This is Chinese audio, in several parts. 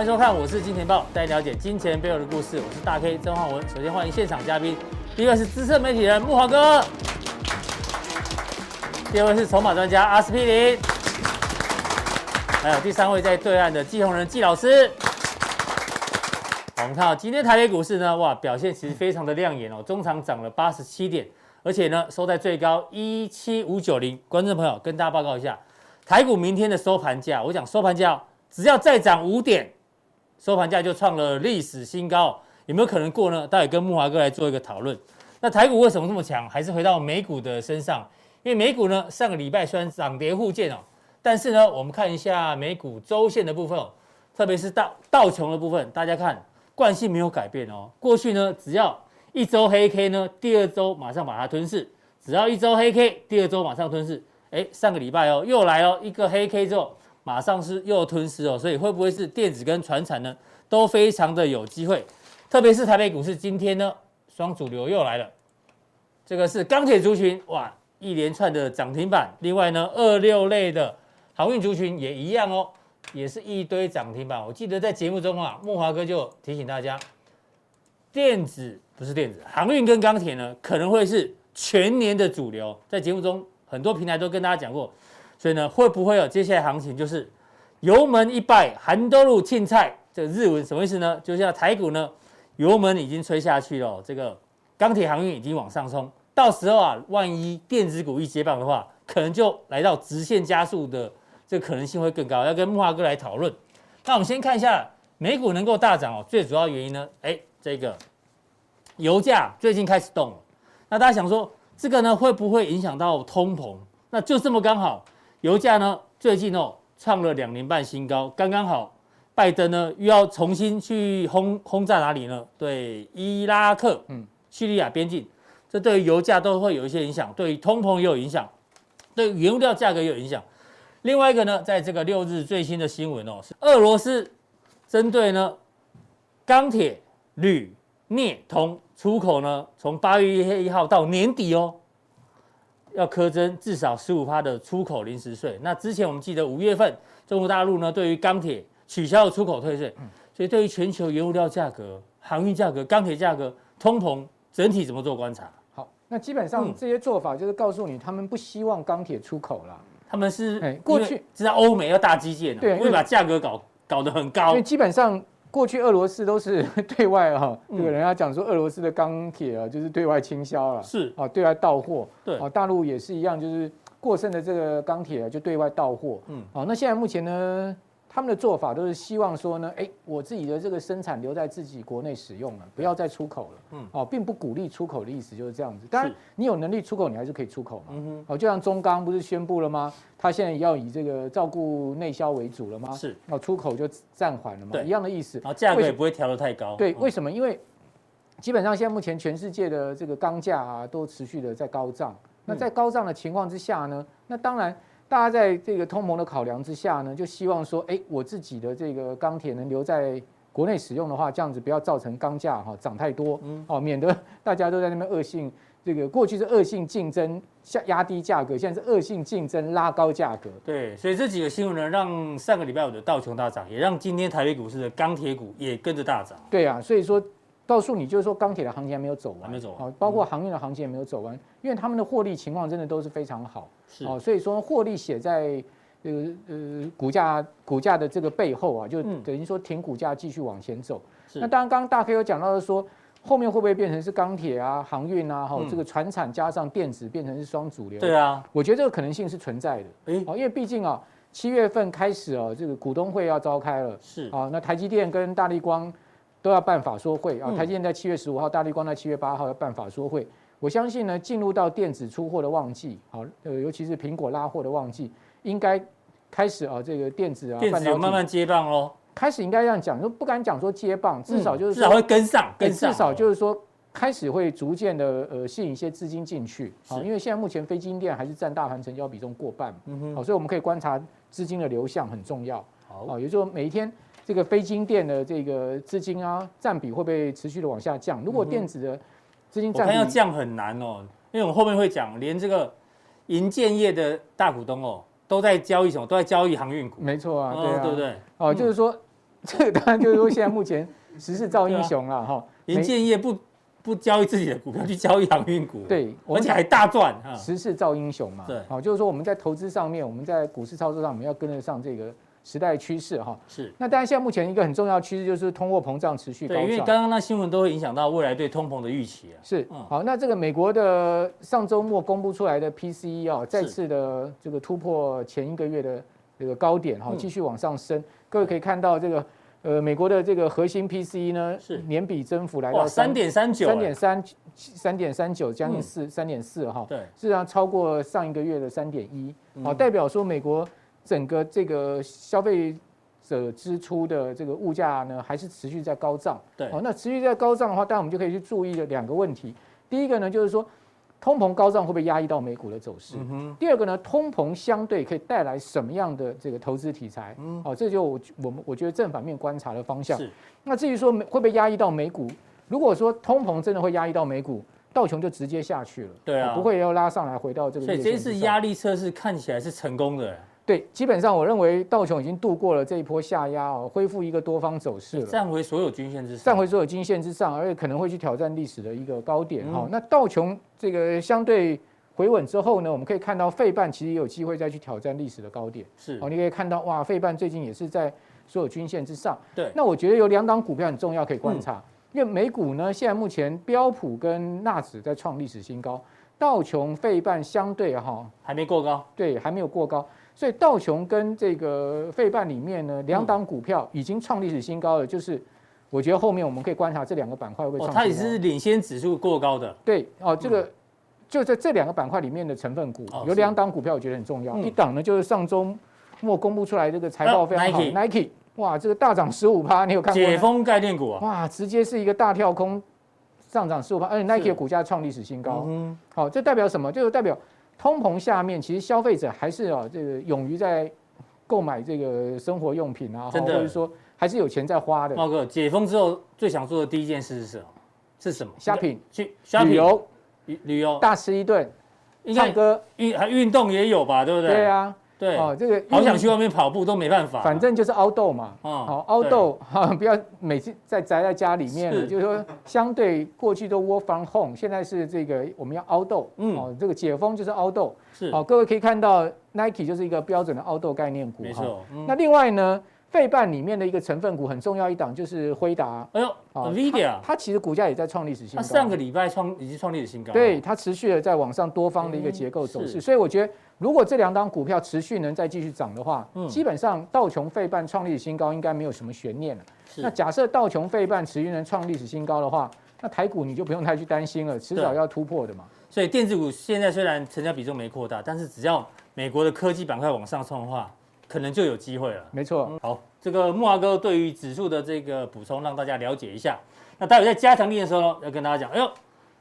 欢迎收看，我是金钱爆，带你了解金钱背后的故事。我是大 K 曾焕文。首先欢迎现场嘉宾，第一位是资深媒体人慕驊哥，第二位是筹码专家阿司匹林，还有第三位在对岸的季鸿仁季老师。我们看到今天台北股市呢，哇，表现其实非常的亮眼哦，中场涨了八十七点，而且呢收在最高一七五九零。观众朋友跟大家报告一下，台股明天的收盘价，我讲收盘价只要再涨五点，收盘价就创了历史新高，有没有可能过呢？待会跟木华哥来做一个讨论。那台股为什么这么强？还是回到美股的身上，因为美股呢上个礼拜虽然涨跌互见哦，但是呢我们看一下美股周线的部分哦，特别是道道琼的部分，大家看。惯性没有改变哦。过去呢，只要一周黑 K 呢，第二周马上把它吞噬；只要一周黑 K，第二周马上吞噬。哎，上个礼拜哦，又来哦，一个黑 K 之后，马上是又吞噬哦。所以会不会是电子跟船产呢，都非常的有机会？特别是台北股市今天呢，双主流又来了。这个是钢铁族群，哇，一连串的涨停板。另外呢，二六类的航运族群也一样哦。也是一堆涨停板。我记得在节目中啊，慕驊哥就提醒大家，电子不是电子，航运跟钢铁呢可能会是全年的主流。在节目中很多平台都跟大家讲过，所以呢会不会有接下来行情就是油门一拜，韩多路庆菜？这个日文什么意思呢？就像台股呢油门已经吹下去了，这个钢铁航运已经往上冲，到时候啊万一电子股一接棒的话，可能就来到直线加速的。这可能性会更高，要跟木华哥来讨论。那我们先看一下美股能够大涨哦，最主要原因呢，哎，这个油价最近开始动了。那大家想说，这个呢会不会影响到通膨？那就这么刚好，油价呢最近哦创了两年半新高，刚刚好，拜登呢又要重新去轰轰炸哪里呢？对，伊拉克、嗯，叙利亚边境，这对于油价都会有一些影响，对于通膨也有影响，对原料价格也有影响。另外一个呢，在这个六日最新的新闻哦，是俄罗斯针对呢钢铁、铝、镍、铜出口呢，从八月一号到年底哦，要苛征至少十五趴的出口临时税。那之前我们记得五月份中国大陆呢，对于钢铁取消了出口退税，所以对于全球原物料价格、航运价格、钢铁价格、通膨整体怎么做观察？好，那基本上这些做法就是告诉你，他们不希望钢铁出口了。他们是过去知道欧美要大基建，对，会把价格搞搞得很高。因为基本上过去俄罗斯都是 对外哈，这个人家讲说俄罗斯的钢铁啊，就是对外倾销了，是啊，对外到货。对啊，大陆也是一样，就是过剩的这个钢铁啊，就对外到货。嗯，好，那现在目前呢？他们的做法都是希望说呢，哎，我自己的这个生产留在自己国内使用了，不要再出口了。嗯，哦，并不鼓励出口的意思就是这样子。当然，你有能力出口，你还是可以出口嘛。嗯哼。哦，就像中钢不是宣布了吗？他现在要以这个照顾内销为主了吗？是。哦，出口就暂缓了嘛。对。一样的意思。然后价格也不会调得太高。对，为什么？因为基本上现在目前全世界的这个钢价啊，都持续的在高涨。那在高涨的情况之下呢，那当然。大家在这个通膨的考量之下呢，就希望说，哎，我自己的这个钢铁能留在国内使用的话，这样子不要造成钢价哈涨太多，嗯，哦，免得大家都在那边恶性这个过去是恶性竞争下压低价格，现在是恶性竞争拉高价格。对，所以这几个新闻呢，让上个礼拜五的道琼大涨，也让今天台北股市的钢铁股也跟着大涨。对啊，所以说。告诉你，就是说钢铁的行情还没有走完，还没走完，包括航运的行情也没有走完，因为他们的获利情况真的都是非常好，是。哦，所以说获利写在这个呃股价股价的这个背后啊，就等于说挺股价继续往前走。那当然，刚刚大 K 有讲到的说，后面会不会变成是钢铁啊、航运啊，哈，这个船产加上电子变成是双主流？对啊，我觉得这个可能性是存在的，哎，哦，因为毕竟啊，七月份开始啊，这个股东会要召开了，是。啊，那台积电跟大力光。都要办法说会啊！台积电在七月十五号，大立光在七月八号要办法说会。我相信呢，进入到电子出货的旺季，好，呃，尤其是苹果拉货的旺季，应该开始啊，这个电子啊，电子有慢慢接棒喽。开始应该这样讲，就不敢讲说接棒，至少就是至少会跟上，跟上。至少就是说，开始会逐渐的呃吸引一些资金进去。好，因为现在目前非晶电还是占大盘成交比重过半，嗯哼，好，所以我们可以观察资金的流向很重要。好，也就是说每一天。这个非金电的这个资金啊，占比会不会持续的往下降？如果电子的资金占比要降很难哦，因为我们后面会讲，连这个银建业的大股东哦，都在交易什么？都在交易航运股。没错啊，对啊，对不对？哦，就是说 这个当然就是说现在目前时势造英雄了哈。银建业不不交易自己的股票，去交易航运股，对，而且还大赚啊。时势造英雄嘛，对，好，就是说我们在投资上面，我们在股市操作上，我们要跟得上这个。时代趋势哈。是，那当然现在目前一个很重要的趋势就是通货膨胀持续高因为刚刚那新闻都会影响到未来对通膨的预期啊。是，好，那这个美国的上周末公布出来的 PCE 啊，再次的这个突破前一个月的这个高点哈，继续往上升。各位可以看到这个呃美国的这个核心 PCE 呢是年比增幅来到三点三九，三点三三点三九，将近四三点四哈，对，事实上超过上一个月的三点一，好，代表说美国。整个这个消费者支出的这个物价呢，还是持续在高涨。对，哦，那持续在高涨的话，当然我们就可以去注意的两个问题。第一个呢，就是说通膨高涨会不会压抑到美股的走势？嗯哼。第二个呢，通膨相对可以带来什么样的这个投资题材？嗯。哦，这就我我们我觉得正反面观察的方向。是。那至于说会不会压抑到美股？如果说通膨真的会压抑到美股，道琼就直接下去了。对啊。不会要拉上来回到这个。所以这次压力测试看起来是成功的。对，基本上我认为道琼已经度过了这一波下压哦，恢复一个多方走势了，站回所有均线之上，站回所有均线之上，而且可能会去挑战历史的一个高点哈、嗯。那道琼这个相对回稳之后呢，我们可以看到费半其实也有机会再去挑战历史的高点。是。哦，你可以看到哇，费半最近也是在所有均线之上。对，那我觉得有两档股票很重要可以观察，嗯、因为美股呢现在目前标普跟纳指在创历史新高，道琼费半相对哈还没过高，对，还没有过高。所以道琼跟这个费半里面呢，两档股票已经创历史新高了。就是我觉得后面我们可以观察这两个板块会创。它也是领先指数过高的。对哦，这个就在这两个板块里面的成分股有两档股票，我觉得很重要。一档呢就是上周末公布出来这个财报非常好，Nike，哇，这个大涨十五趴，你有看过？解封概念股啊，哇，直接是一个大跳空，上涨十五趴，而且 Nike 的股价创历史新高。嗯，好，这代表什么？就是代表。通膨下面，其实消费者还是啊，这个勇于在购买这个生活用品啊，或者说还是有钱在花的。茂哥，解封之后最想做的第一件事是什么？是什么？shopping 去旅游，旅游大吃一顿，唱歌运还运动也有吧？对不对？对啊。对哦，这个好想去外面跑步都没办法，反正就是 outdoor 嘛。哦，好 outdoor 哈，不要每次在宅在家里面了，就是说相对过去都 work from home，现在是这个我们要 outdoor。嗯，哦，这个解封就是 outdoor。是，好，各位可以看到 Nike 就是一个标准的 outdoor 概念股。没错。那另外呢？费半里面的一个成分股很重要一档就是辉达。哎呦，NVIDIA，它其实股价也在创历史新高。它上个礼拜创已经创历史新高。对，它持续的在往上多方的一个结构走势，所以我觉得如果这两档股票持续能再继续涨的话，嗯基本上道琼费半创历史新高应该没有什么悬念了。那假设道琼费半持续能创历史新高的话，那台股你就不用太去担心了，迟早要突破的嘛。所以电子股现在虽然成交比重没扩大，但是只要美国的科技板块往上冲的话，可能就有机会了。没错。好，这个木华哥对于指数的这个补充，让大家了解一下。那待会在加强力的时候呢，要跟大家讲，哎呦，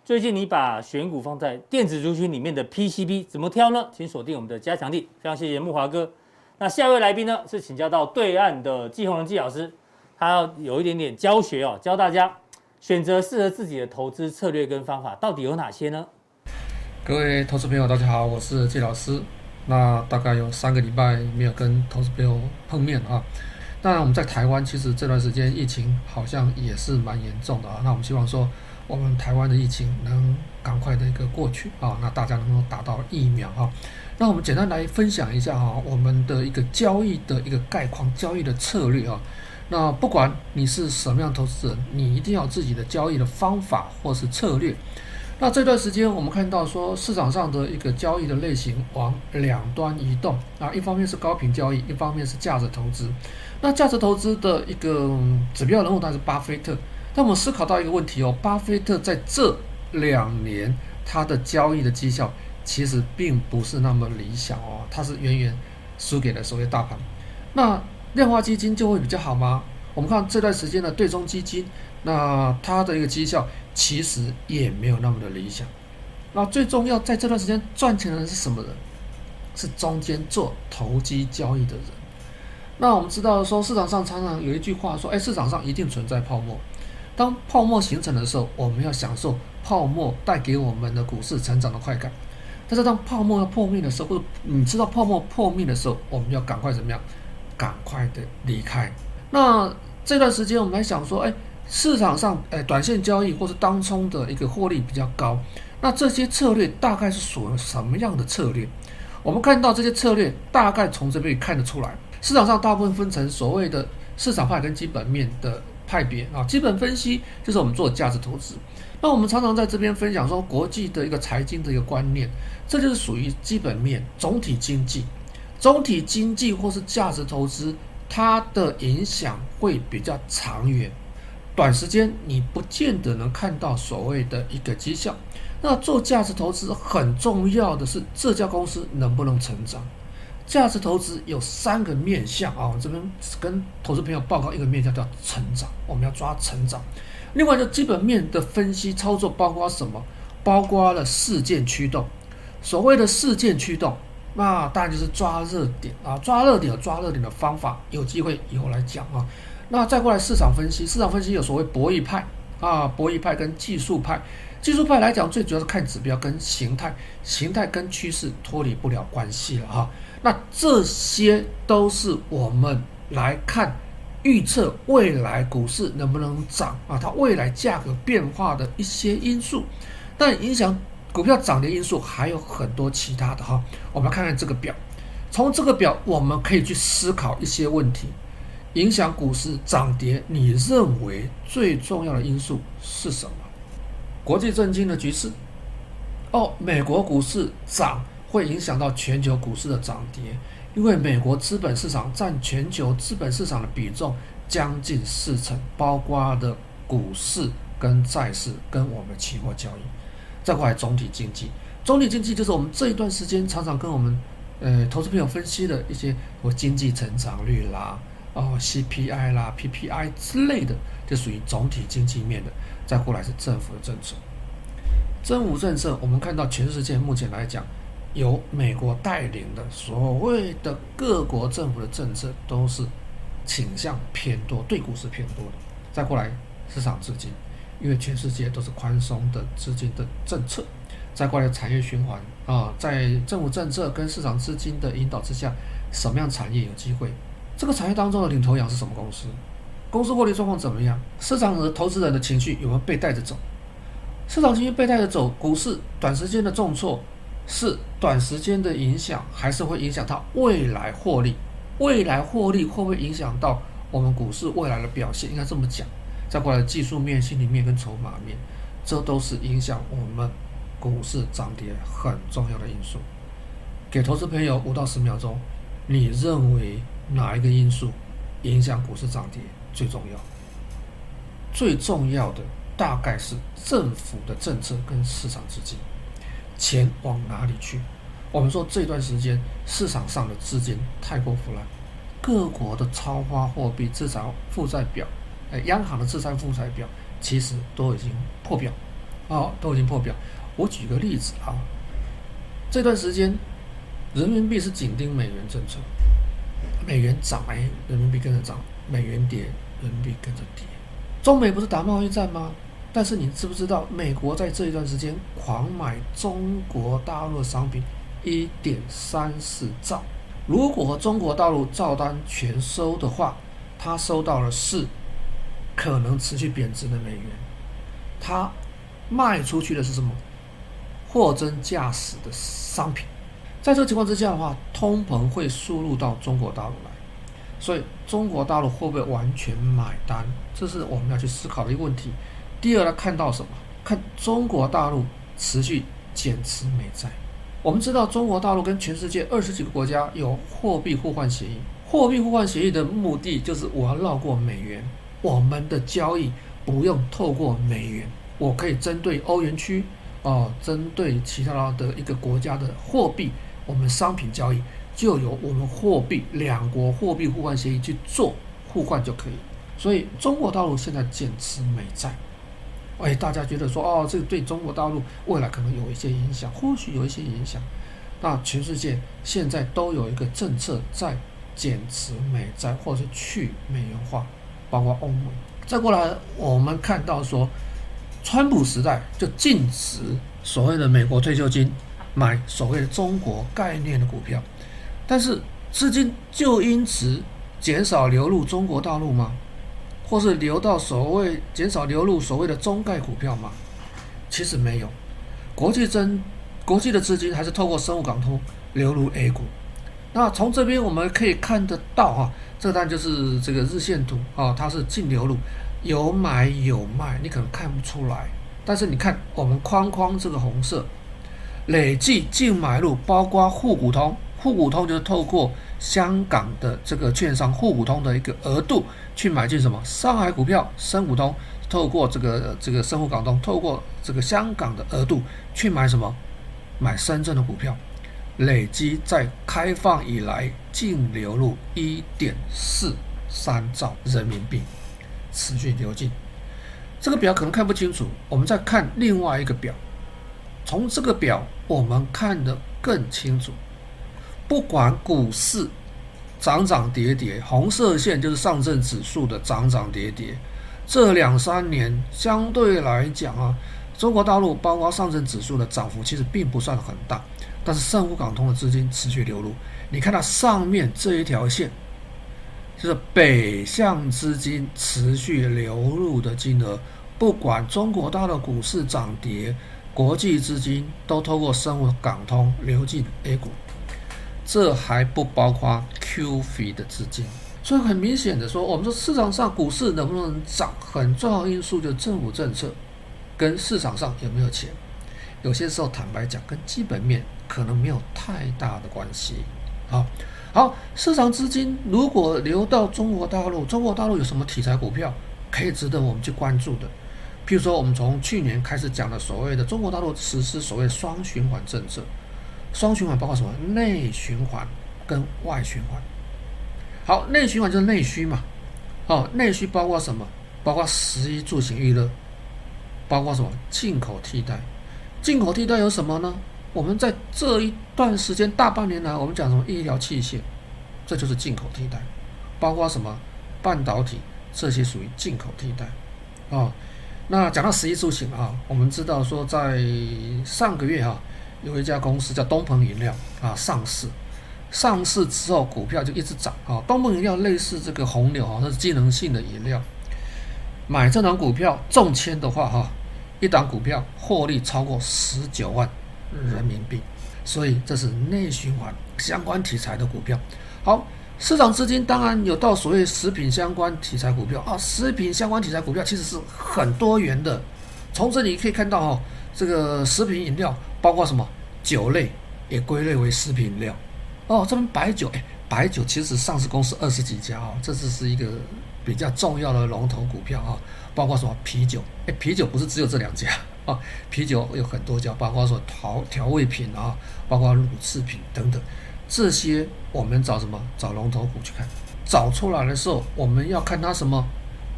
最近你把选股放在电子族群里面的 PCB 怎么挑呢？请锁定我们的加强錠。非常谢谢木华哥。那下一位来宾呢，是请教到对岸的季宏仁季老师，他要有一点点教学哦，教大家选择适合自己的投资策略跟方法到底有哪些呢？各位投资朋友，大家好，我是季老师。那大概有三个礼拜没有跟投资朋友碰面啊。那我们在台湾，其实这段时间疫情好像也是蛮严重的啊。那我们希望说，我们台湾的疫情能赶快的一个过去啊。那大家能够打到疫苗啊。那我们简单来分享一下哈，我们的一个交易的一个概况，交易的策略啊。那不管你是什么样投资人，你一定要自己的交易的方法或是策略。那这段时间，我们看到说市场上的一个交易的类型往两端移动啊，一方面是高频交易，一方面是价值投资。那价值投资的一个指标人物当然是巴菲特。那我们思考到一个问题哦，巴菲特在这两年他的交易的绩效其实并不是那么理想哦，他是远远输给了所谓大盘。那量化基金就会比较好吗？我们看这段时间的对冲基金，那它的一个绩效。其实也没有那么的理想。那最重要，在这段时间赚钱的人是什么人？是中间做投机交易的人。那我们知道说，市场上常常有一句话说：“哎，市场上一定存在泡沫。当泡沫形成的时候，我们要享受泡沫带给我们的股市成长的快感。但是当泡沫要破灭的时候，或者你知道泡沫破灭的时候，我们要赶快怎么样？赶快的离开。那这段时间我们来想说，哎，市场上哎短线交易或是当冲的一个获利比较高，那这些策略大概是属于什么样的策略？我们看到这些策略大概从这边看得出来，市场上大部分分成所谓的市场派跟基本面的派别啊。基本分析就是我们做价值投资。那我们常常在这边分享说，国际的一个财经的一个观念，这就是属于基本面、总体经济、总体经济或是价值投资，它的影响会比较长远。短时间你不见得能看到所谓的一个绩效。那做价值投资很重要的是这家公司能不能成长。价值投资有三个面向啊，我这边跟投资朋友报告一个面向叫成长，我们要抓成长。另外，就基本面的分析操作包括什么？包括了事件驱动。所谓的事件驱动，那当然就是抓热点啊，抓热点抓热点的方法，有机会以后来讲啊。那再过来市场分析，市场分析有所谓博弈派啊，博弈派跟技术派。技术派来讲，最主要是看指标跟形态，形态跟趋势脱离不了关系了哈。那这些都是我们来看。预测未来股市能不能涨啊？它未来价格变化的一些因素，但影响股票涨跌因素还有很多其他的哈。我们看看这个表，从这个表我们可以去思考一些问题。影响股市涨跌，你认为最重要的因素是什么？国际政经的局势哦，美国股市涨会影响到全球股市的涨跌。因为美国资本市场占全球资本市场的比重将近四成，包括的股市跟债市跟我们期货交易。再过来总体经济，总体经济就是我们这一段时间常常跟我们呃投资朋友分析的一些我经济成长率啦、哦 CPI 啦、PPI 之类的，就属于总体经济面的。再过来是政府的政策，政府政策我们看到全世界目前来讲。由美国带领的所谓的各国政府的政策都是倾向偏多，对股市偏多的。再过来市场资金，因为全世界都是宽松的资金的政策。再过来产业循环啊，在政府政策跟市场资金的引导之下，什么样产业有机会？这个产业当中的领头羊是什么公司？公司获利状况怎么样？市场的投资人的情绪有没有被带着走？市场情绪被带着走，股市短时间的重挫。是短时间的影响，还是会影响它未来获利？未来获利会不会影响到我们股市未来的表现？应该这么讲。再过来技术面、心理面跟筹码面，这都是影响我们股市涨跌很重要的因素。给投资朋友五到十秒钟，你认为哪一个因素影响股市涨跌最重要？最重要的大概是政府的政策跟市场资金。钱往哪里去？我们说这段时间市场上的资金太过腐烂，各国的超发货币资产负债表，哎，央行的资产负债表其实都已经破表，哦，都已经破表。我举个例子啊，这段时间人民币是紧盯美元政策，美元涨，哎，人民币跟着涨；美元跌，人民币跟着跌。中美不是打贸易战吗？但是你知不知道，美国在这一段时间狂买中国大陆的商品一点三四兆。如果中国大陆照单全收的话，他收到的是可能持续贬值的美元，他卖出去的是什么？货真价实的商品。在这个情况之下的话，通膨会输入到中国大陆来，所以中国大陆会不会完全买单？这是我们要去思考的一个问题。第二，来看到什么？看中国大陆持续减持美债。我们知道，中国大陆跟全世界二十几个国家有货币互换协议。货币互换协议的目的就是我要绕过美元，我们的交易不用透过美元，我可以针对欧元区哦，针对其他的一个国家的货币，我们商品交易就由我们货币两国货币互换协议去做互换就可以。所以，中国大陆现在减持美债。哎，大家觉得说哦，这个对中国大陆未来可能有一些影响，或许有一些影响。那全世界现在都有一个政策在减持美债，或者是去美元化，包括欧盟。再过来，我们看到说，川普时代就禁止所谓的美国退休金买所谓的中国概念的股票，但是资金就因此减少流入中国大陆吗？或是流到所谓减少流入所谓的中概股票吗？其实没有，国际增国际的资金还是透过生物港通流入 A 股。那从这边我们可以看得到哈，这单就是这个日线图啊，它是净流入，有买有卖，你可能看不出来，但是你看我们框框这个红色，累计净买入，包括沪股通，沪股通就是透过香港的这个券商沪股通的一个额度去买进什么上海股票，深股通透过这个这个深沪港通，透过这个香港的额度去买什么买深圳的股票。累积在开放以来净流入一点四三兆人民币，持续流进。这个表可能看不清楚，我们再看另外一个表。从这个表我们看得更清楚。不管股市涨涨跌跌，红色线就是上证指数的涨涨跌跌。这两三年相对来讲啊，中国大陆包括上证指数的涨幅其实并不算很大。但是深沪港通的资金持续流入，你看到上面这一条线，就是北向资金持续流入的金额。不管中国大陆股市涨跌，国际资金都透过深沪港通流进 A 股，这还不包括 QF 的资金。所以很明显的说，我们说市场上股市能不能涨，很重要因素就是政府政策跟市场上有没有钱。有些时候坦白讲，跟基本面。可能没有太大的关系。好，好，市场资金如果流到中国大陆，中国大陆有什么题材股票可以值得我们去关注的？譬如说，我们从去年开始讲的所谓的中国大陆实施所谓双循环政策，双循环包括什么？内循环跟外循环。好，内循环就是内需嘛。哦，内需包括什么？包括食衣住行娱乐，包括什么？进口替代。进口替代有什么呢？我们在这一段时间大半年来，我们讲什么医疗器械，这就是进口替代，包括什么半导体，这些属于进口替代。啊，那讲到食衣住行啊，我们知道说在上个月啊，有一家公司叫东鹏饮料啊上市，上市之后股票就一直涨啊。东鹏饮料类似这个红牛啊，它是机能性的饮料，买这档股票中签的话哈，一档股票获利超过十九万。人民币，所以这是内循环相关题材的股票。好，市场资金当然有到所谓食品相关题材股票啊，食品相关题材股票其实是很多元的。从这里可以看到哈，这个食品饮料包括什么酒类也归类为食品饮料哦。这边白酒，哎，白酒其实上市公司二十几家哦，这只是一个比较重要的龙头股票啊。包括什么啤酒，哎，啤酒不是只有这两家。啊，啤酒有很多家，包括说调调味品啊，包括乳制品等等，这些我们找什么？找龙头股去看，找出来的时候，我们要看它什么？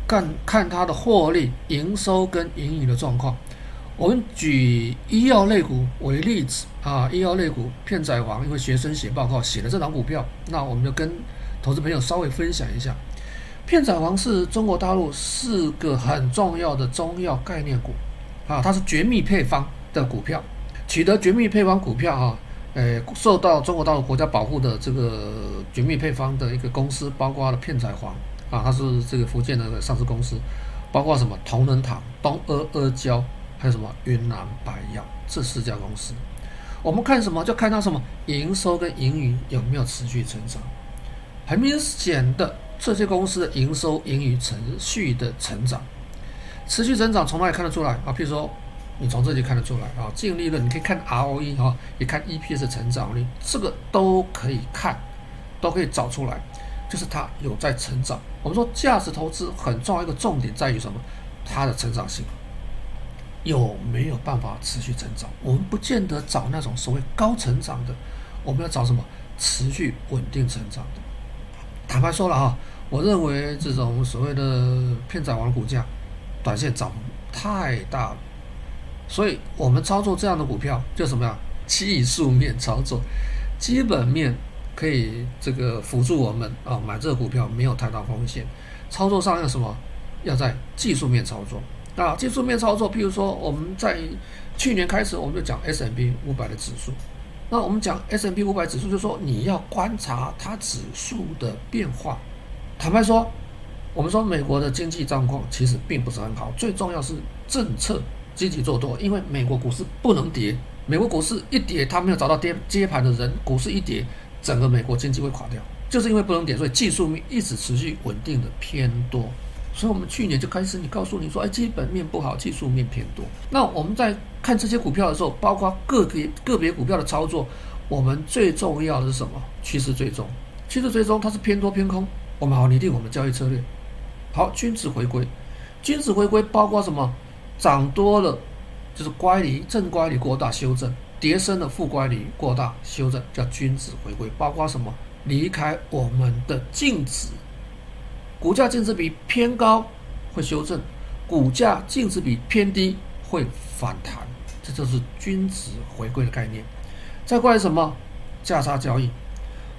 看看它的获利、营收跟盈余的状况。我们举医药类股为例子啊，医药类股片仔癀，因为学生写报告写了这档股票，那我们就跟投资朋友稍微分享一下。片仔癀是中国大陆四个很重要的中药概念股。啊，它是绝密配方的股票，取得绝密配方股票啊，呃，受到中国大陆国家保护的这个绝密配方的一个公司，包括了片仔癀啊，它是这个福建的上市公司，包括什么同仁堂、东阿阿胶，还有什么云南白药这四家公司。我们看什么？就看它什么营收跟盈余有没有持续成长。很明显的，这些公司的营收、盈余持续的成长。持续增长从哪里看得出来啊？譬如说，你从这里看得出来啊，净利润你可以看 ROE 啊，也看 EPS 成长率，这个都可以看，都可以找出来，就是它有在成长。我们说价值投资很重要一个重点在于什么？它的成长性有没有办法持续成长？我们不见得找那种所谓高成长的，我们要找什么？持续稳定成长的。坦白说了啊，我认为这种所谓的片仔癀股价。短线涨太大了，所以我们操作这样的股票就什么呀？技术面操作，基本面可以这个辅助我们啊，买这个股票没有太大风险。操作上要什么？要在技术面操作啊，技术面操作，譬如说我们在去年开始我们就讲 S M P 五百的指数，那我们讲 S M P 五百指数，就说你要观察它指数的变化。坦白说。我们说美国的经济状况其实并不是很好，最重要是政策积极做多，因为美国股市不能跌，美国股市一跌，它没有找到跌接盘的人，股市一跌，整个美国经济会垮掉，就是因为不能跌，所以技术面一直持续稳定的偏多。所以，我们去年就开始，你告诉你说，哎，基本面不好，技术面偏多。那我们在看这些股票的时候，包括个别个别股票的操作，我们最重要的是什么？趋势追踪，趋势追踪它是偏多偏空，我们好拟定我们交易策略。好，均值回归，均值回归包括什么？涨多了就是乖离，正乖离过大修正；跌深了负乖离过大修正，叫均值回归。包括什么？离开我们的净值。股价净值比偏高会修正，股价净值比偏低会反弹，这就是均值回归的概念。再过来什么价差交易？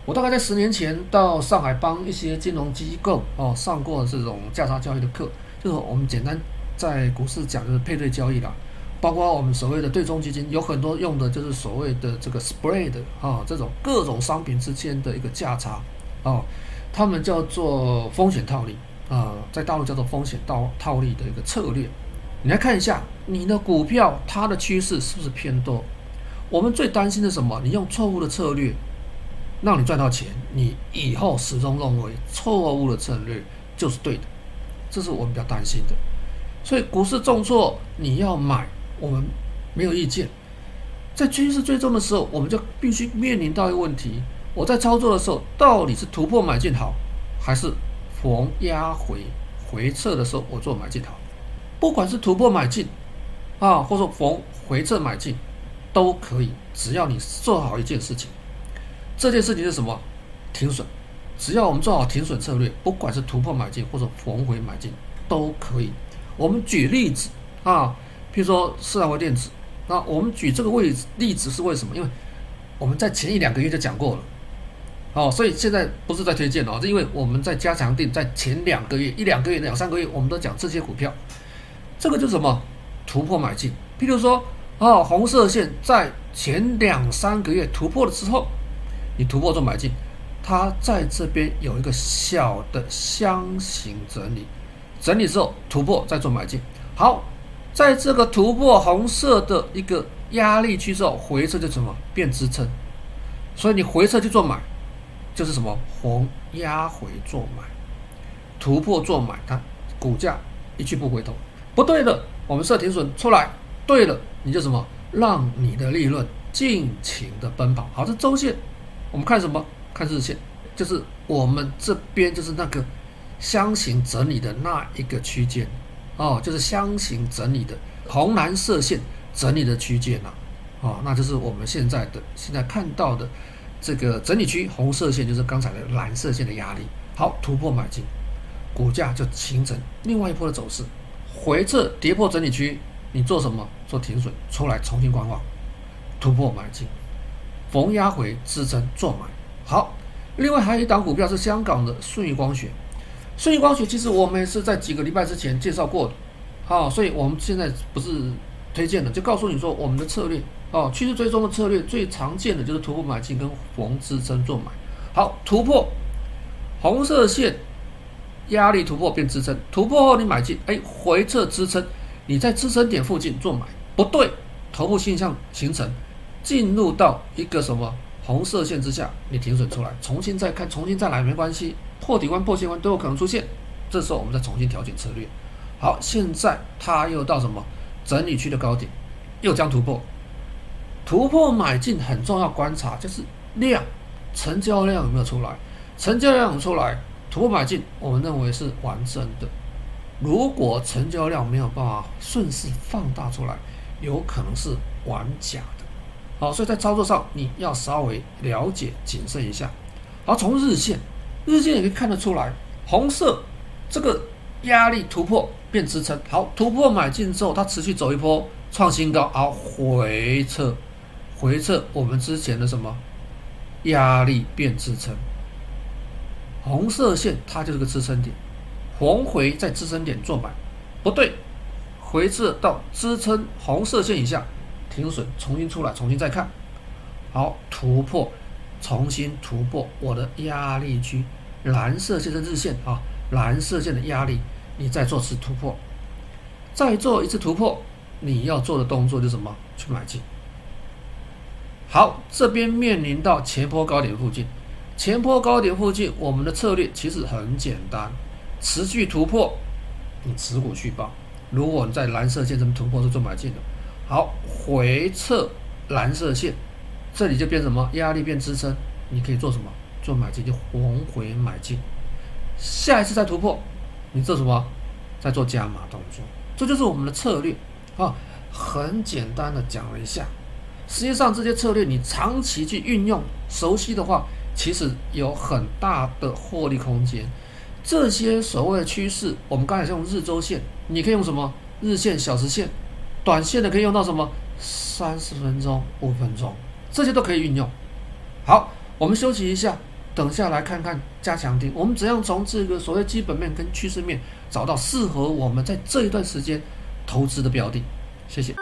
我大概在十年前到上海帮一些金融机构哦上过这种价差交易的课，就是我们简单在股市讲的配对交易啦，包括我们所谓的对冲基金，有很多用的就是所谓的这个 spread 啊，这种各种商品之间的一个价差哦。他们叫做风险套利啊，在大陆叫做风险套套利的一个策略。你来看一下你的股票，它的趋势是不是偏多？我们最担心的什么？你用错误的策略让你赚到钱，你以后始终认为错误的策略就是对的，这是我们比较担心的。所以股市重挫你要买，我们没有意见。在趋势追踪的时候，我们就必须面临到一个问题。我在操作的时候，到底是突破买进好，还是逢压回回撤的时候我做买进好？不管是突破买进啊，或者逢回撤买进，都可以，只要你做好一件事情。这件事情是什么？停损。只要我们做好停损策略，不管是突破买进或者逢回买进，都可以。我们举例子啊，譬如说四大微电子，那我们举这个位置例子是为什么？因为我们在前一两个月就讲过了。哦，所以现在不是在推荐哦，是因为我们在加强定，在前两个月、一两个月、两三个月，我们都讲这些股票，这个就是什么突破买进。譬如说，哦，红色线在前两三个月突破了之后，你突破做买进，它在这边有一个小的箱型整理，整理之后突破再做买进。好，在这个突破红色的一个压力区之后，回撤就什么变支撑，所以你回撤去做买。就是什么红压回做买，突破做买，它股价一去不回头，不对的，我们设停损出来，对了，你就什么让你的利润尽情的奔跑。好，这周线，我们看什么？看日线，就是我们这边就是那个箱型整理的那一个区间，哦，就是箱型整理的红蓝色线整理的区间呐，哦，那就是我们现在的现在看到的。这个整理区红色线就是刚才的蓝色线的压力，好，突破买进，股价就形成另外一波的走势，回撤跌破整理区，你做什么？做停损出来重新观望，突破买进，逢压回支撑做买。好，另外还有一档股票是香港的顺义光学，顺义光学其实我们是在几个礼拜之前介绍过的，好，所以我们现在不是推荐的，就告诉你说我们的策略。哦，趋势追踪的策略最常见的就是突破买进跟逢支撑做买。好，突破红色线压力突破变支撑，突破后你买进，哎，回撤支撑，你在支撑点附近做买，不对，头部现象形成，进入到一个什么红色线之下，你停损出来，重新再看，重新再来没关系，破底关破线关都有可能出现，这时候我们再重新调整策略。好，现在它又到什么整理区的高点，又将突破。突破买进很重要，观察就是量，成交量有没有出来？成交量出来，突破买进，我们认为是完整的。如果成交量没有办法顺势放大出来，有可能是玩假的。好，所以在操作上你要稍微了解谨慎一下。好，从日线，日线也可以看得出来，红色这个压力突破变支撑。好，突破买进之后，它持续走一波创新高，好，回撤。回撤我们之前的什么压力变支撑，红色线它就是个支撑点，红回在支撑点做买，不对，回撤到支撑红色线以下停损，重新出来，重新再看，好，突破，重新突破我的压力区，蓝色线的日线啊，蓝色线的压力，你再做次突破，再做一次突破，你要做的动作就是什么？去买进。好，这边面临到前坡高点附近，前坡高点附近，我们的策略其实很简单，持续突破，你持股续抱。如果你在蓝色线这边突破是做买进的，好，回撤蓝色线，这里就变什么？压力变支撑，你可以做什么？做买进就逢回买进。下一次再突破，你做什么？再做加码动作，这就是我们的策略啊，很简单的讲了一下。实际上这些策略你长期去运用、熟悉的话，其实有很大的获利空间。这些所谓的趋势，我们刚才是用日周线，你可以用什么？日线、小时线，短线的可以用到什么？三十分钟、五分钟，这些都可以运用。好，我们休息一下，等下来看看加强錠，我们怎样从这个所谓基本面跟趋势面找到适合我们在这一段时间投资的标的。谢谢。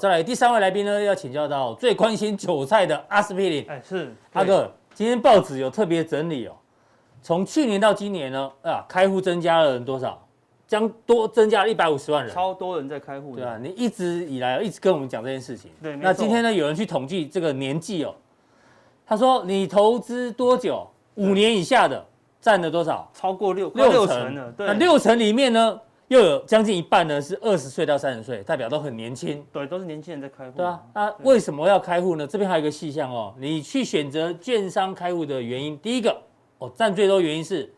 再来第三位来宾呢，要请教到最关心韭菜的阿司匹林。哎，是阿哥，今天报纸有特别整理哦，从去年到今年呢，啊，开户增加了人多少？将多增加了一百五十万人，超多人在开户。对啊，你一直以来一直跟我们讲这件事情。对，那今天呢，有人去统计这个年纪哦，他说你投资多久？五年以下的占了多少？超过六六成了。对，那六成里面呢？又有将近一半呢，是二十岁到三十岁，代表都很年轻。对，都是年轻人在开户。对啊，那为什么要开户呢？这边还有一个细项哦，你去选择券商开户的原因，第一个哦，占最多原因是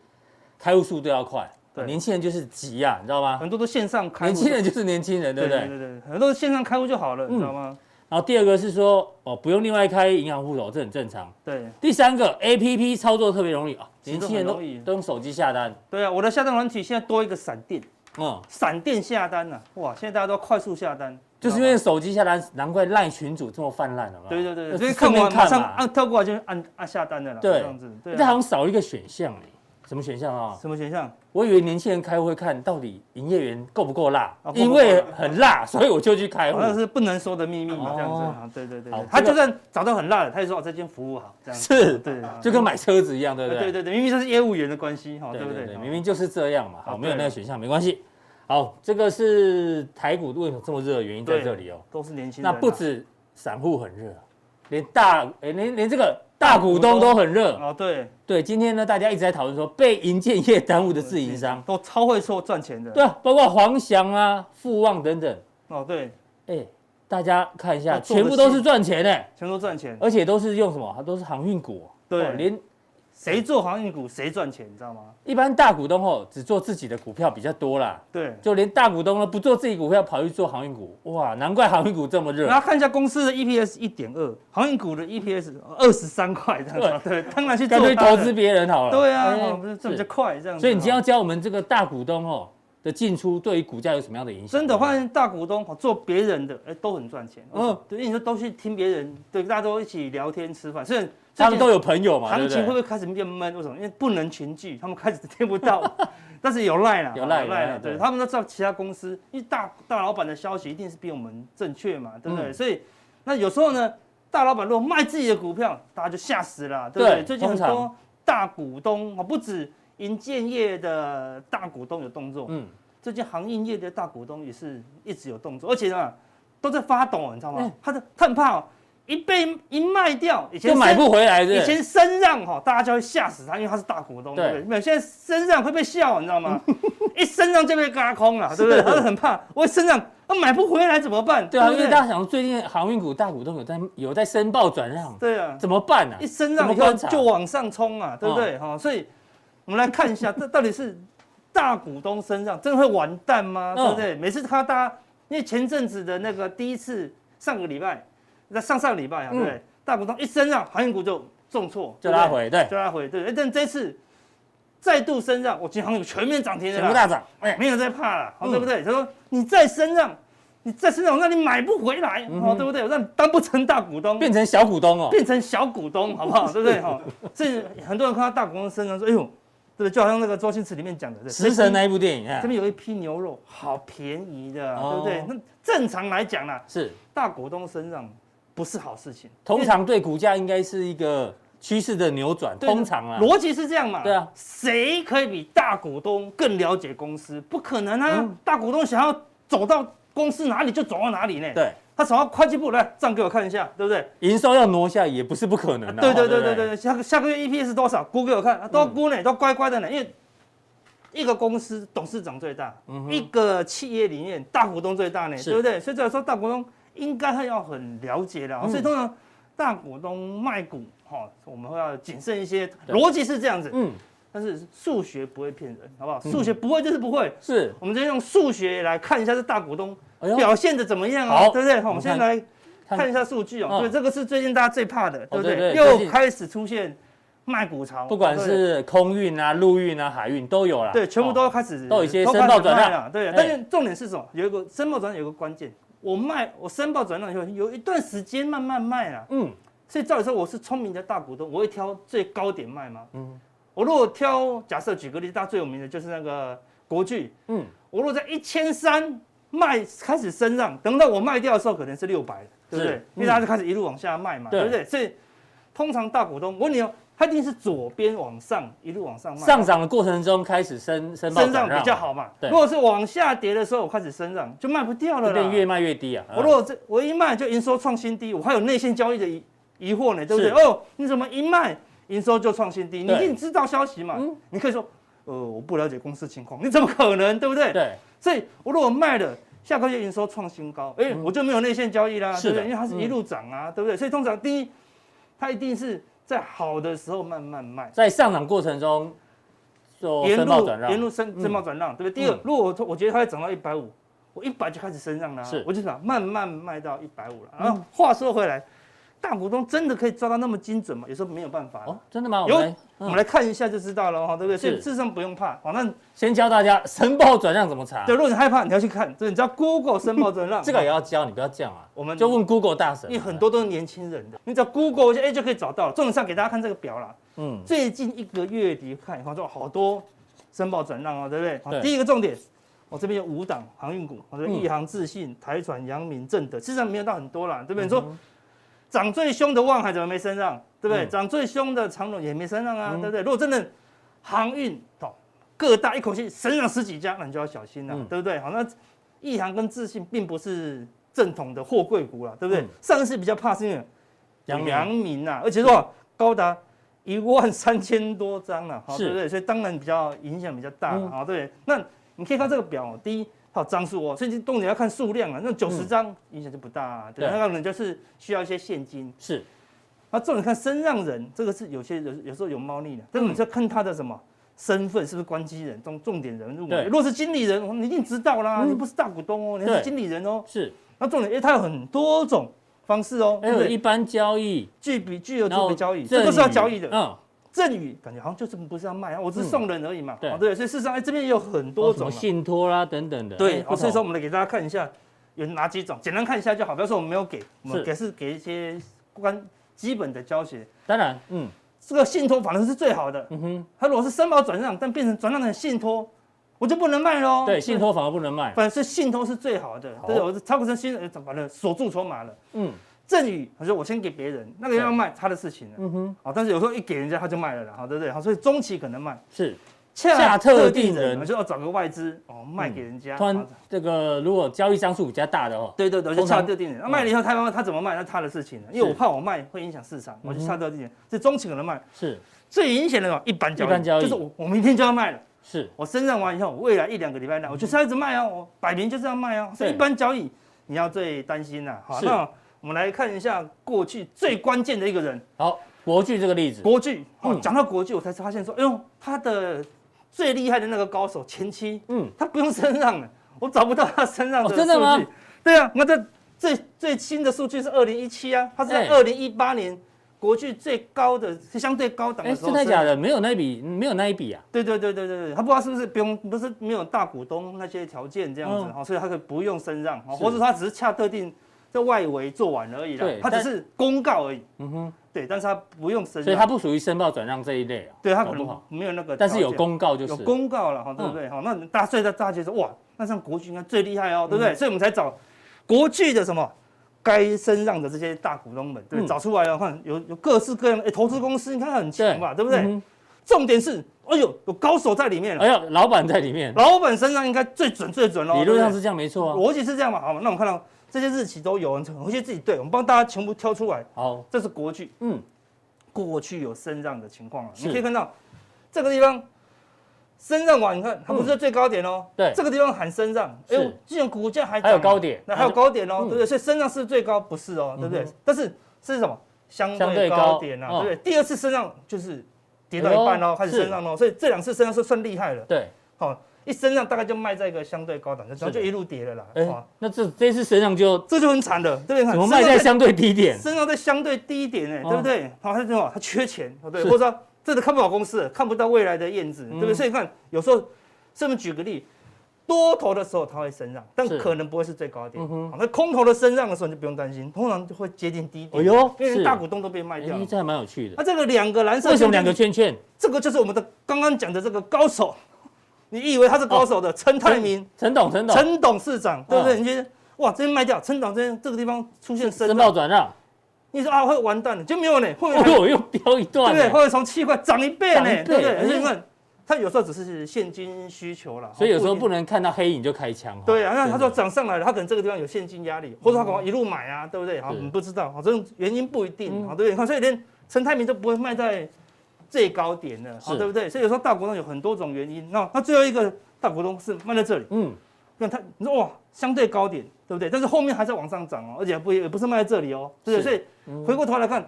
开户速度要快。对，年轻人就是急啊，你知道吗？很多都线上开户。年轻人就是年轻人，对不对？对对对，很多线上开户就好了，你知道吗？嗯。然后第二个是说哦，不用另外开银行户头，这很正常。对。第三个，APP 操作特别容易啊，年轻人都都用手机下单。对啊，我的下单软体现在多一个闪电。嗯，闪电下单呐、啊，哇！现在大家都快速下单，就是因为手机下单，难怪赖群主这么泛滥了嘛。对对对，所以看完马上按跳过来就按按下单的了。对，这样子。对，这好像少一个选项哎，什么选项啊？什么选项？我以为年轻人开户会看到底营业员够不够辣，因为很辣，所以我就去开会。那是不能说的秘密嘛，这样子。对对对。他就算找到很辣的，他也说哦这间服务好，这样。是，对，就跟买车子一样，对不对？对对对，明明就是业务员的关系，哈，对不对？明明就是这样嘛，好，没有那个选项没关系。好，这个是台股为什么这么热的原因在这里哦，都是年轻人。那不止散户很热，连大哎连连这个大股东都很热啊。对对，今天呢，大家一直在讨论说被银建业耽误的自营商都超会做赚钱的。对啊，包括黄翔啊、富旺等等。哦，对，哎，大家看一下，全部都是赚钱的，全都赚钱，而且都是用什么？它都是航运股。对，连。谁做航运股谁赚钱，你知道吗？一般大股东哦，只做自己的股票比较多啦。对，就连大股东呢不做自己股票，跑去做航运股，哇，难怪航运股这么热。然后看一下公司的 EPS 一点二，航运股的 EPS 二十三块，这样子。对，当然去做。干脆投资别人好了。对啊，这比较快这样子。所以你今天要教我们这个大股东哦的进出，对于股价有什么样的影响？真的，发现大股东做别人的，哎，都很赚钱。嗯，对，你说都去听别人，对，大家都一起聊天吃饭，虽然。他们都有朋友嘛？行情会不会开始变闷？为什么？因为不能群聚，他们开始听不到。但是有赖了，有赖了。对，他们都知道其他公司，因为大大老板的消息一定是比我们正确嘛，对不对？所以那有时候呢，大老板如果卖自己的股票，大家就吓死了，对不对？最近很多大股东啊，不止银建业的大股东有动作，嗯，最近航运业的大股东也是一直有动作，而且呢，都在发抖，你知道吗？他的他很怕。一被一卖掉，以前就买不回来。以前身让哈，大家就会吓死他，因为他是大股东，对不对？没有，现在身让会被笑，你知道吗？一身让就被嘎空了，对不对？他很怕，我身让他买不回来怎么办？对啊，因为大家想最近航运股大股东有在有在申报转让，对啊，怎么办呢？一身让以后就往上冲啊，对不对？哈，所以我们来看一下，这 到底是大股东身上真的会完蛋吗？对不对？每次他大家因为前阵子的那个第一次上个礼拜。在上上个礼拜啊，对不对？大股东一升让，航运股就重挫，就拉回，对，就拉回，对。但这次再度升让，我今天好像全面涨停了，全部大涨，哎，没有再怕了，好，对不对？他说你再升让，你再升让，我让你买不回来，哦，对不对？我让你当不成大股东，变成小股东哦，变成小股东，好不好？对不对？哈，这很多人看到大股东升让，说，哎呦。对，就好像那个周星驰里面讲的《食神》那一部电影，这边有一批牛肉，好便宜的，对不对？那正常来讲啦，是大股东身上不是好事情。通常对股价应该是一个趋势的扭转，通常啊，逻辑是这样嘛？对啊，谁可以比大股东更了解公司？不可能啊！大股东想要走到公司哪里就走到哪里呢？对。他找到会计部来账给我看一下，对不对？营收要挪下也不是不可能的。对对对对对，下个下个月 EPS 是多少？估给我看，都估呢，都乖乖的呢。因为一个公司董事长最大，一个企业里面大股东最大呢，对不对？所以这样说大股东应该他要很了解的。所以通常大股东卖股，哈，我们会要谨慎一些，逻辑是这样子。嗯。但是数学不会骗人，好不好？数学不会就是不会。是。我们就用数学来看一下这大股东。表现的怎么样啊？对不对？好，我们现在来看一下数据哦。对，这个是最近大家最怕的，对不对？又开始出现卖股潮，不管是空运啊、陆运啊、海运都有了。对，全部都开始都有一些申报转让。对，但是重点是什么？有一个申报转让有个关键，我卖我申报转让以后有一段时间慢慢卖了。嗯，所以照理说我是聪明的大股东，我会挑最高点卖吗？嗯，我如果挑，假设举个例子，大家最有名的就是那个国巨。嗯，我如果在一千三。卖开始升让，等到我卖掉的时候可能是六百，对不对？因为大家就开始一路往下卖嘛，对不对？所以通常大股东，我问你哦，他一定是左边往上一路往上卖，上涨的过程中开始升升升涨比较好嘛。如果是往下跌的时候我开始升涨，就卖不掉了啦，越卖越低啊。我如果这我一卖就营收创新低，我还有内线交易的疑疑惑呢，对不对？哦，你怎么一卖营收就创新低？你一定知道消息嘛？你可以说，呃，我不了解公司情况，你怎么可能，对不对？对。所以，我如果卖了，下个月营收创新高，哎，我就没有内线交易啦，对不对？因为它是一路涨啊，对不对？所以通常第一，它一定是在好的时候慢慢卖，在上涨过程中做申报转让，沿路申申报转让，对不对？第二，如果我我觉得它会涨到一百五，我一百就开始升让了，我就想慢慢卖到一百五了。然后话说回来。大股东真的可以抓到那么精准吗？有时候没有办法哦，真的吗？有，我们来看一下就知道了哈，对不对？所以事实上不用怕。反正先教大家申报转让怎么查。对，如果你害怕，你要去看，这你知道 Google 申报转让，这个也要教，你不要这样啊。我们就问 Google 大神，因为很多都是年轻人的，你只要 Google 一下，哎，就可以找到了。重点上给大家看这个表啦。嗯，最近一个月底看，好像好多申报转让哦，对不对？好。第一个重点，我这边有五档航运股，我说一航、自信、台船、阳明、正德，事实上没有到很多啦，对不对？你说。涨最凶的望海怎么没升上？对不对？涨、嗯、最凶的长荣也没升上啊，嗯、对不对？如果真的航运哦，各大一口气升上十几家，那你就要小心了，嗯、对不对？好，那一航跟智信并不是正统的货柜股了，对不对？嗯、上市比较怕是因为阳明啊，而且说、嗯、高达一万三千多张了，好，对不对？所以当然比较影响比较大，好、嗯，对。那你可以看这个表，第一。好张数哦，甚至重点要看数量啊。那九十张影响就不大，啊，对，那可能就是需要一些现金。是，那重点看身让人，这个是有些有有时候有猫腻的，但是你要看他的什么身份，是不是关机人，重重点人物。对，如果是经理人，你一定知道啦，你不是大股东哦，你是经理人哦。是，那重点，哎，它有很多种方式哦，还有一般交易、巨笔、巨额作为交易，这都是要交易的。嗯。赠与感觉好像就是不是要卖啊，我只是送人而已嘛。对对，所以事实上，哎，这边也有很多种信托啦等等的。对，所以说我们来给大家看一下有哪几种，简单看一下就好。不要说我们没有给，我们给是给一些关基本的教学。当然，嗯，这个信托反而是最好的。嗯哼，他如果是申报转让，但变成转让的信托，我就不能卖喽。对，信托反而不能卖。反正是信托是最好的，对，我是超过成新人，把它锁住筹码了。嗯。赠与，他说我先给别人，那个要卖他的事情了。嗯哼，好，但是有时候一给人家他就卖了了，好，对不对？好，所以中期可能卖是恰特定人，就要找个外资哦卖给人家。突然这个如果交易张数比较大的哦，对对对，就恰特定人。那卖了以后他他怎么卖？那他的事情了，因为我怕我卖会影响市场，我就恰特定人。所以中期可能卖是最明显的哦，一般交易就是我我明天就要卖了，是我升上完以后，未来一两个礼拜内我就是要一直卖哦，我摆明就是要卖哦。所以一般交易你要最担心呐，好那。我们来看一下过去最关键的一个人。好，国巨这个例子。国巨，哦，讲到国巨，我才发现说，哎呦，他的最厉害的那个高手前期，嗯，他不用身让了，我找不到他身上的数据。真的吗？对啊，那这最最新的数据是二零一七啊，他是在二零一八年国巨最高的是相对高档的时候，真的假的？没有那一笔，没有那一笔啊？对对对对对对，他不知道是不是不用，不是没有大股东那些条件这样子，嗯、所以他可以不用声让，或者他只是恰特定在外围做完而已啦，它只是公告而已。嗯哼。对，但是它不用申，所以它不属于申报转让这一类啊。对它可能没有那个，但是有公告就是有公告了哈，对不对？哈，那大所以大家觉得哇，那像国巨应该最厉害哦，对不对？所以我们才找国巨的什么该申让的这些大股东们，对，找出来了，看有有各式各样的投资公司，你看很强吧，对不对？重点是，哎呦，有高手在里面，哎呦，老板在里面，老板身上应该最准最准哦。理论上是这样，没错，逻辑是这样嘛？好，那我们看到这些日期都有人，有些自己对，我们帮大家全部挑出来。好，这是国剧，嗯。过去有升让的情况了，你可以看到这个地方升让完，你看它不是在最高点哦。对，这个地方喊升让，哎呦，既然股价还还有高点，那还有高点哦，对不对？所以升让是最高，不是哦，对不对？但是是什么？相对高点啊，对不对？第二次升让就是跌到一半哦，开始升让哦，所以这两次升让是算厉害了。对，好，一升上大概就卖在一个相对高档，然后就一路跌了啦。哎，那这这次升上就这就很惨了，对不对？怎么卖在相对低点？升上在相对低点哎，对不对？好，他什么？他缺钱，对，或者说真的看不好公司，看不到未来的燕子，对不对？所以看有时候，这么举个例，多头的时候它会升上，但可能不会是最高点。好，那空头的升上的时候你就不用担心，通常就会接近低点。哎呦，因为大股东都被卖掉了。这还蛮有趣的。那这个两个蓝色为什么两个圈圈？这个就是我们的刚刚讲的这个高手。你以为他是高手的陈泰明，陈董，陈董，陈董事长，对不对？你觉得哇，这边卖掉，陈董这边这个地方出现申报转让，你说啊会完蛋了，就没有呢，后面又又飙一段，对不对？后来从七块涨一倍呢，对不对？而且你看，他有时候只是现金需求了，所以有时候不能看到黑影就开枪。对啊，那他说涨上来了，他可能这个地方有现金压力，或者他可能一路买啊，对不对？好，你不知道，好，这种原因不一定，好，对不对？你看，所以连陈泰明都不会卖在最高点的，好，对不对？所以有时候大股东有很多种原因，那那最后一个。大股东是卖在这里，嗯，那他你说哇，相对高点，对不对？但是后面还在往上涨哦，而且不也不是卖在这里哦，对不对？所以回过头来看，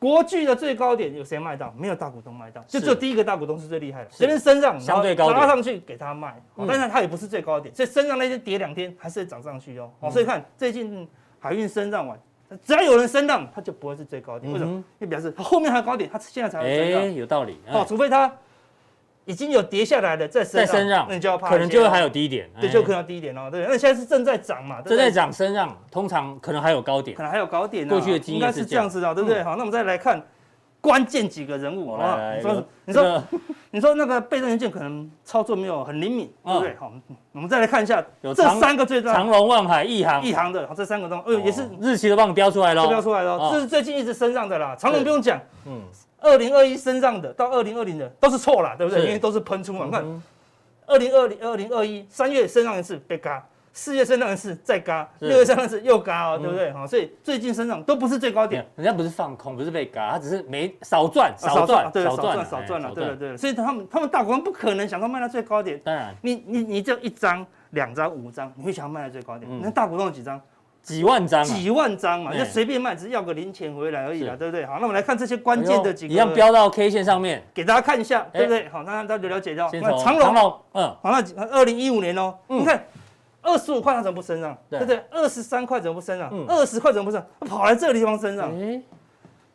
国巨的最高点有谁卖到？没有大股东卖到，就只有第一个大股东是最厉害的，这边升上，相对高，拉上去给他卖，但是它也不是最高点，所以升上那天跌两天还是涨上去哦。哦，所以看最近海运升上完，只要有人升浪，它就不会是最高点，为什么？因为表示它后面还有高点，它现在才会升浪，有道理哦，除非它。已经有跌下来的，再升让，那你就要怕，可能就会还有低点，对，就可能低点哦，对，那现在是正在涨嘛，正在涨升浪，通常可能还有高点，可能还有高点，过去的经验是这样。子的，对不对？好，那我们再来看关键几个人物啊，你说，你说，你说那个被动元件可能操作没有很灵敏，对不对？好，我们再来看一下，有这三个最大，长隆、望海、亿航、亿航的，好，这三个都，呃，也是日期都帮你标出来了，标出来了，这是最近一直升上的啦，长隆不用讲，嗯。二零二一升上的到二零二零的都是错了，对不对？因为都是喷出嘛。你看，二零二零、二零二一三月升上一次被嘎，四月升上一次再嘎，六月升上一次又嘎哦，对不对？好，所以最近升上都不是最高点。人家不是放空，不是被嘎，他只是没少赚，少赚，对，少赚，少赚了，对对对。所以他们他们大股东不可能想到卖到最高点。当然，你你你这一张、两张、五张，你会想要卖到最高点？那大股东有几张？几万张，几万张嘛，就随便卖，只是要个零钱回来而已啦，对不对？好，那我们来看这些关键的几个，一样标到 K 线上面，给大家看一下，对不对？好，那大家了解到，那长隆，嗯，好，那二零一五年哦，你看二十五块它怎么不升上？对不对？二十三块怎么不升上？二十块怎么不升？跑来这个地方升上，对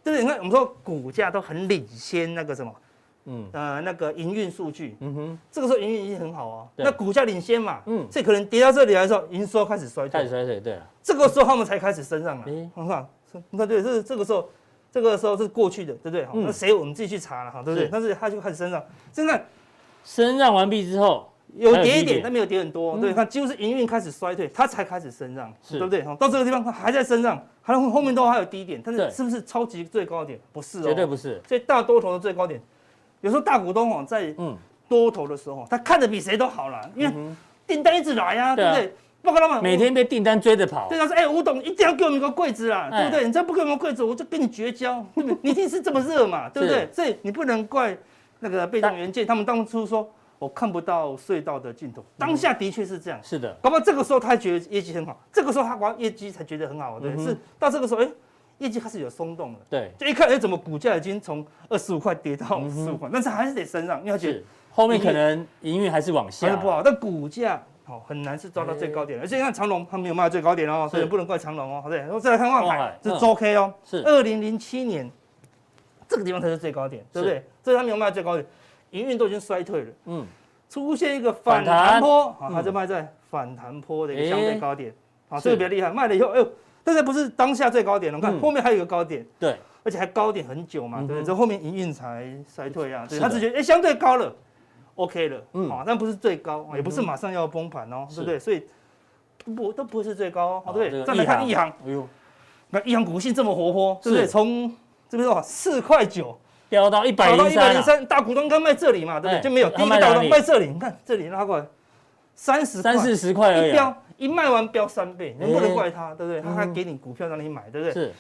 不对？你看我们说股价都很领先那个什么。嗯呃，那个营运数据，嗯哼，这个时候营运已经很好哦，那股价领先嘛，嗯，所以可能跌到这里来的时候，营收开始衰退，开始衰退，对，这个时候他们才开始升上来，你看，你看，对，这这个时候，这个时候是过去的，对不对？好，那谁我们自己去查了哈，对不对？但是他就开始升上，现在升上完毕之后，有跌一点，但没有跌很多，对，看几乎是营运开始衰退，它才开始升上，对不对？好，到这个地方它还在升上，还后后面都还有低点，但是是不是超级最高点？不是哦，绝对不是，所以大多头的最高点。有时候大股东哦，在多头的时候，他看得比谁都好了，因为订单一直来呀，对不对？报告老板，每天被订单追着跑。对，他说：“哎，吴董一定要给我们一个柜子啦，对不对？你再不给我们柜子，我就跟你绝交。你一定是这么热嘛，对不对？所以你不能怪那个被动元件，他们当初说我看不到隧道的尽头，当下的确是这样。是的，搞不好这个时候他觉得业绩很好，这个时候他玩业绩才觉得很好，对，是到这个时候，哎。”业绩开始有松动了，对，就一看，哎，怎么股价已经从二十五块跌到十五块，但是还是得升上，因为他觉得后面可能营运还是往下，不好，但股价好很难是抓到最高点，而且你看长荣它没有卖到最高点哦，所以不能怪长荣哦，对。然后再来看万海，是周 K 哦，是。二零零七年这个地方才是最高点，对不对？这是它没有卖到最高点，营运都已经衰退了，嗯，出现一个反弹。坡，啊，它就卖在反弹坡的一个相对高点，啊，这个比较厉害，卖了以后，哎呦，但是不是当下最高点，我看后面还有一个高点，对，而且还高点很久嘛，对不对？这后面营运才衰退啊，对，他只觉得哎相对高了。OK 了，嗯，好，但不是最高，也不是马上要崩盘哦，对不对？所以不都不是最高哦，对不对？再来看一航，哎呦，那一航股性这么活泼，对不对？从这边说四块九飙到一百零三，大股东刚卖这里嘛，对不对？就没有第一个大股东卖这里，你看这里拉过来三十三四十块而已，一飙一卖完飙三倍，能不能怪他，对不对？他还给你股票让你买，对不对？是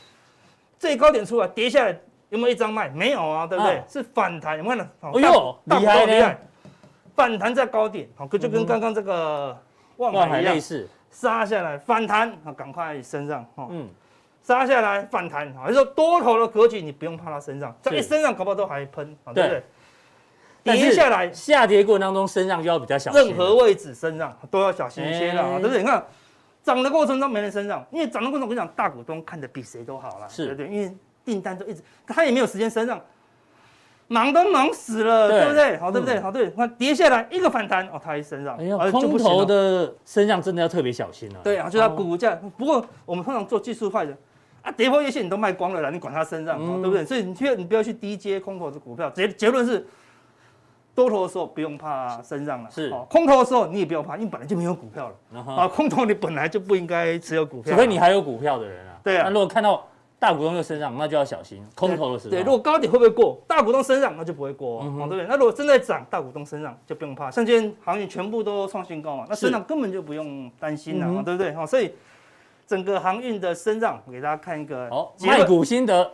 最高点出来跌下来有没有一张卖？没有啊，对不对？是反弹，有没有？哎呦，厉害厉害！反弹在高点，好，就跟刚刚这个万海一样，类似杀下来反弹，好，赶快升上，哈，嗯，杀下来反弹，好，就说多头的格局，你不用怕它身上，在一升上，搞不好都还喷，对不对？跌下来下跌过程当中身上就要比较小心，任何位置身上都要小心一些了，对不对？你看涨的过程中没人身上，因为涨的过程中我跟你讲，大股东看的比谁都好了，是对对，因为订单都一直，他也没有时间身上。忙都忙死了，对不对？好，对不对？好，对。那跌下来一个反弹，哦，它一身上，哎呀，空头的身上真的要特别小心了。对啊，就它股价。不过我们通常做技术派的啊，跌破月线你都卖光了啦，你管它身上，对不对？所以你去，你不要去低接空头的股票。结结论是，多头的时候不用怕身上了，是。空头的时候你也不要怕，因为本来就没有股票了。啊，空头你本来就不应该持有股票，除非你还有股票的人啊。对啊。那如果看到。大股东又升上，那就要小心空头的时候。对，如果高点会不会过？大股东身上，那就不会过，哦，对不对？那如果正在涨，大股东身上就不用怕。像今天航运全部都创新高嘛，那身上根本就不用担心了，对不对？好，所以整个航运的升上，我给大家看一个卖股心得。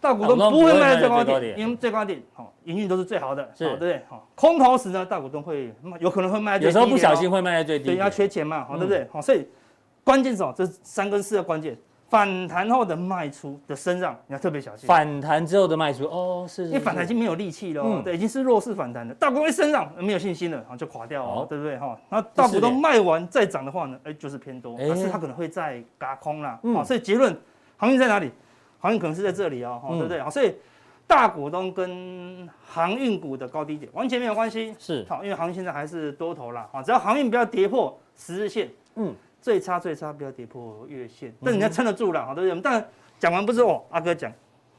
大股东不会卖在最高点，因为最高点好，营运都是最好的，对不对？好，空头时呢，大股东会有可能会卖在最低，有时候不小心会卖在最低，对，要缺钱嘛，好，对不对？好，所以关键是什么？这三跟四的关键。反弹后的卖出的身上，你要特别小心。反弹之后的卖出，哦，是，因为反弹已经没有力气了，嗯，对，已经是弱势反弹了。大股东身上没有信心了，然后就垮掉了，对不对？哈，那大股东卖完再涨的话呢，哎，就是偏多，但是它可能会再轧空啦，好，所以结论，航运在哪里？航运可能是在这里哦，对不对？好，所以大股东跟航运股的高低点完全没有关系，是，好，因为航运现在还是多头啦，啊，只要航运不要跌破十日线，嗯。最差最差，不要跌破月线，但人家撑得住了，好对不对？但讲完不是哦，阿哥讲，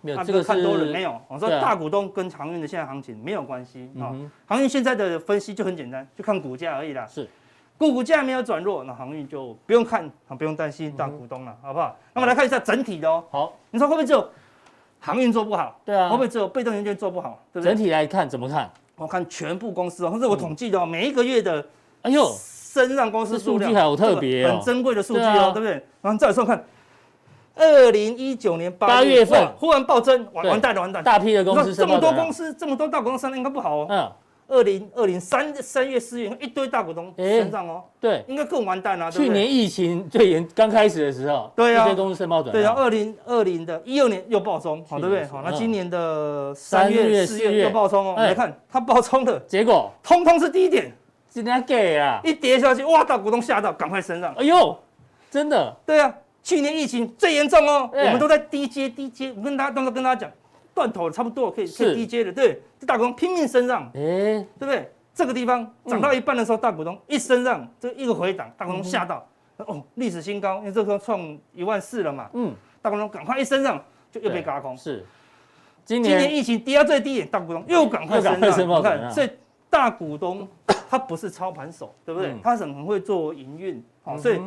没有，阿哥看多了没有？我说大股东跟航运的现在行情没有关系啊。航运现在的分析就很简单，就看股价而已啦。是，股价没有转弱，那航运就不用看，不用担心大股东了，好不好？那么来看一下整体的哦。好，你说会不会只有航运做不好？对啊，会不会只有被动元件做不好？对不对？整体来看怎么看？我看全部公司哦，这是我统计的哦，每一个月的，哎呦。升上公司数据好特别哦，很珍贵的数据哦，对不对？然后再来说看，二零一九年八月份。忽然暴增，完完蛋了，完蛋！大批的公司，这么多公司，这么多大股东升，应该不好哦。嗯，二零二零三三月四月一堆大股东升上哦，对，应该更完蛋了。去年疫情最严刚开始的时候，对啊，一堆公司申报转，对啊，二零二零的一二年又暴冲，好对不对？好，那今年的三月四月又暴冲哦，来看它暴冲的结果，通通是低点。今天给啊！一跌下去，哇！大股东吓到，赶快升上。哎呦，真的？对啊，去年疫情最严重哦，我们都在低阶低阶。我跟大家当时跟大家讲，断头差不多可以可以低阶的，对。这大股东拼命升上，哎，对不对？这个地方涨到一半的时候，大股东一升上，这一个回档，大股东吓到，哦，历史新高，因为这时候创一万四了嘛。嗯，大股东赶快一升上，就又被轧空。是，今年今年疫情跌到最低点，大股东又赶快升上，你看，所以大股东。他不是操盘手，对不对？他很很会做营运，好，所以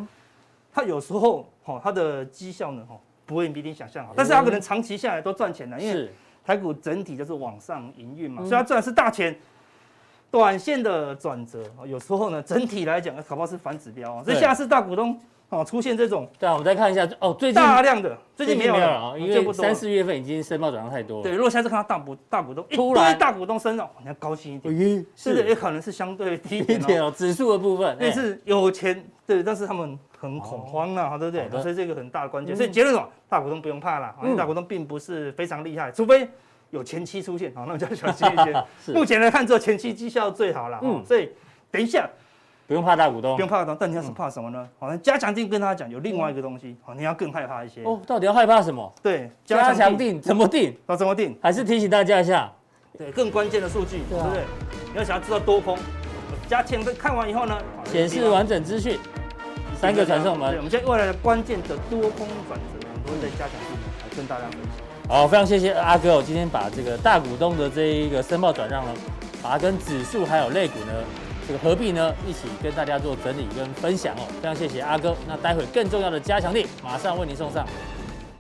他有时候哈，他的绩效呢哈，不会比你想象好，但是他可能长期下来都赚钱了，因为台股整体就是往上营运嘛，所以他赚的是大钱。短线的转折，有时候呢，整体来讲，搞不好是反指标啊，所以下次大股东。哦，出现这种，对啊，我们再看一下哦，最近大量的，最近没有了啊，因为三四月份已经申报转让太多了。对，如果下次看到大股大股东突然大股东升了，你要高兴一点，是的，也可能是相对低一点哦，指数的部分，那是有钱，对，但是他们很恐慌啊，对不对？所以这个很大的关键，所以结论哦，大股东不用怕了，因为大股东并不是非常厉害，除非有前期出现，好，那我就要小心一些。目前来看，只有前期绩效最好了，嗯，所以等一下。不用怕大股东，不用怕大股东，但你要是怕什么呢？好像加强定跟他讲有另外一个东西，好，你要更害怕一些。哦，到底要害怕什么？对，加强定怎么定？要怎么定？还是提醒大家一下，对，更关键的数据，对不对？你要想要知道多空，加强錠看完以后呢，显示完整资讯，三个传送门。我们现在未来的关键的多空转折，我们都会在加强定来跟大家分享。好，非常谢谢阿哥，我今天把这个大股东的这一个申报转让呢，把它跟指数还有类股呢，这个合并呢，一起跟大家做整理跟分享哦。非常谢谢阿哥，那待会更重要的加强力马上为您送上。